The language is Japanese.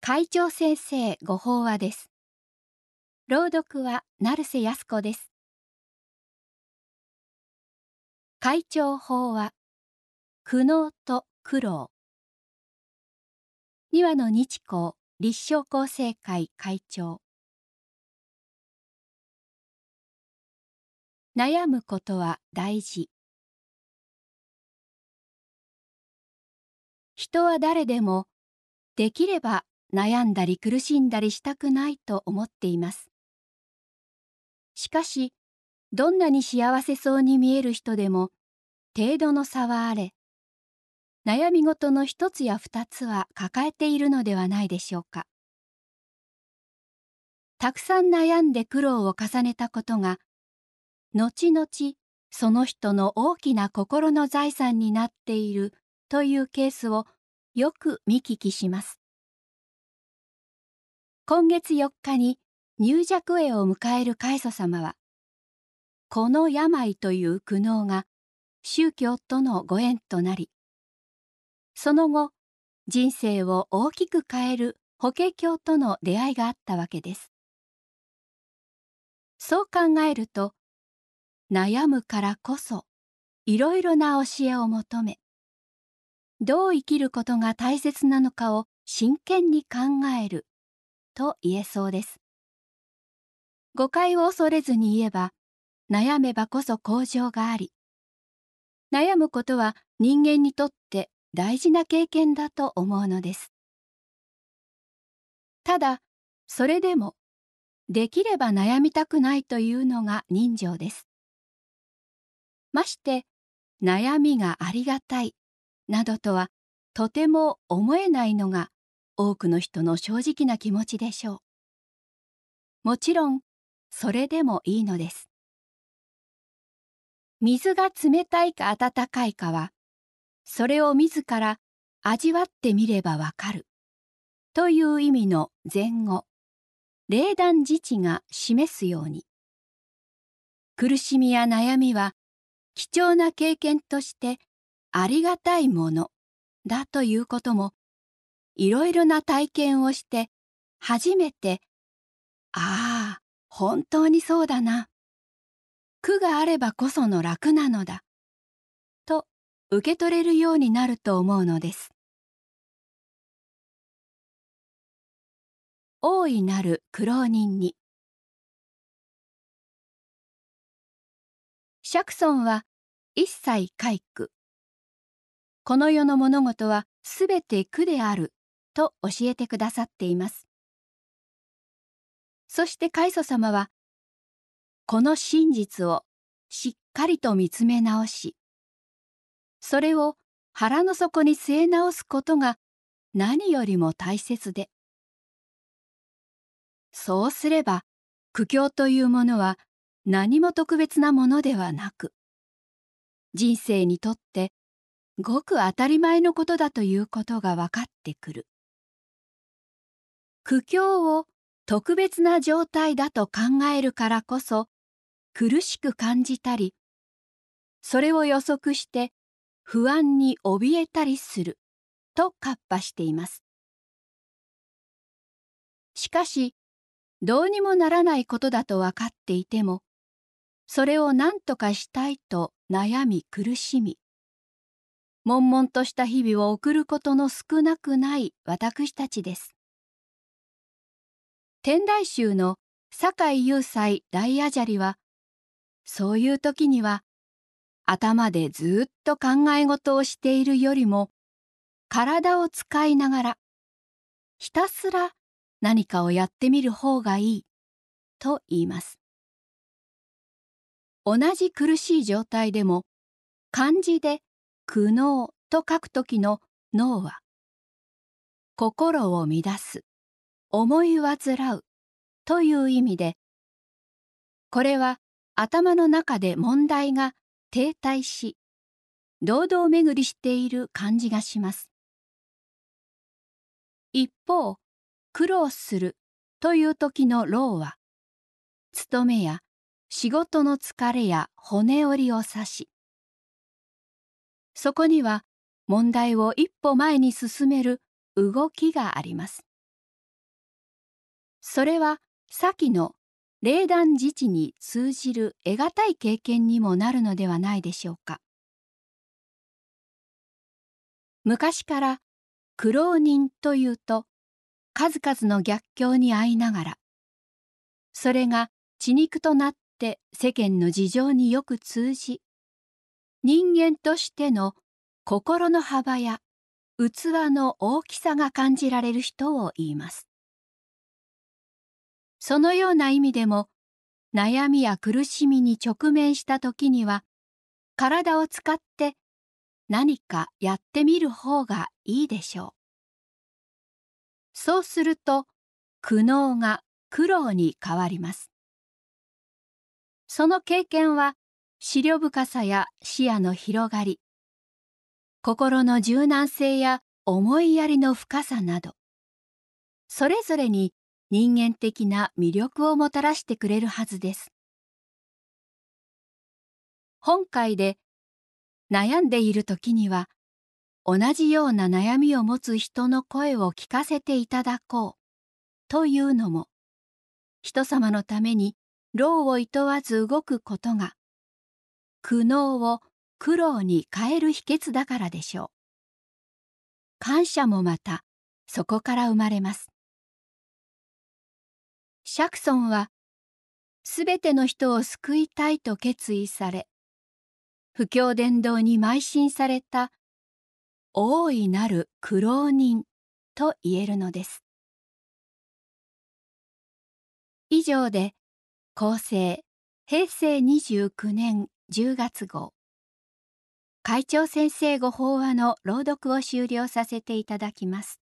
会長先生ご法話です。朗読は成瀬康子です。会長法話苦悩と苦労二話の日光立正厚生会会長悩むことは大事人は誰でもできれば悩んだり苦しんだりしたくないと思っています。しかし、どんなに幸せそうに見える人でも、程度の差はあれ、悩み事の一つや二つは抱えているのではないでしょうか。たくさん悩んで苦労を重ねたことが、後々その人の大きな心の財産になっているというケースをよく見聞きします。今月4日に入寂会を迎える開祖様は、この病という苦悩が宗教とのご縁となり、その後、人生を大きく変える法華経との出会いがあったわけです。そう考えると、悩むからこそ、いろいろな教えを求め、どう生きることが大切なのかを真剣に考えると言えそうです。誤解を恐れずに言えば、悩めばこそ向上があり、悩むことは人間にとって大事な経験だと思うのです。ただ、それでも、できれば悩みたくないというのが人情です。まして、悩みがありがたい、などとはとても思えないのが多くの人の正直な気持ちでしょう。もちろん、それでもいいのです。水が冷たいか温かいかは、それを自ら味わってみればわかる。という意味の前後、霊断自治が示すように、苦しみや悩みは貴重な経験としてありがたいものだということもいろいろな体験をして初めてああ本当にそうだな。苦があればこその楽なのだ。と受け取れるようになると思うのです。大いなる苦労人に。釈尊は一切皆苦この世の物事はすべて苦である。と教えてくださっています。そして開祖様は、この真実をしっかりと見つめ直し、それを腹の底に据え直すことが何よりも大切で、そうすれば苦境というものは何も特別なものではなく、人生にとってごく当たり前のことだということが分かってくる。苦境を特別な状態だと考えるからこそ苦しく感じたりそれを予測して不安に怯えたりすると活破しています。しかしどうにもならないことだと分かっていてもそれを何とかしたいと悩み苦しみ悶々とした日々を送ることの少なくない私たちです。天台宗の酒井雄斎大アジャリはそういう時には頭でずっと考え事をしているよりも体を使いながらひたすら何かをやってみる方がいいと言います。同じ苦しい状態でも漢字で苦悩と書く時の脳は心を乱す。思い煩う。という意味でこれは頭の中で問題が停滞し堂々巡りしている感じがします。一方苦労するという時の労は勤めや仕事の疲れや骨折りを指しそこには問題を一歩前に進める動きがあります。それは先の霊団自治に通じる得難い経験にもなるのではないでしょうか。昔から苦労人というと数々の逆境に遭いながらそれが血肉となって世間の事情によく通じ人間としての心の幅や器の大きさが感じられる人を言います。そのような意味でも悩みや苦しみに直面した時には体を使って何かやってみる方がいいでしょう。そうすると苦悩が苦労に変わります。その経験は思慮深さや視野の広がり、心の柔軟性や思いやりの深さなど、それぞれに人間的な魅力をもたらしてくれるはずです。本会で悩んでいる時には、同じような悩みを持つ人の声を聞かせていただこうというのも、人様のために労を厭わず動くことが苦悩を苦労に変える秘訣だからでしょう感謝もまたそこから生まれますシャクソンはすべての人を救いたいと決意され不教伝道に邁進された大いなる苦労人と言えるのです以上で厚生平成29年10月号会長先生ご法話の朗読を終了させていただきます。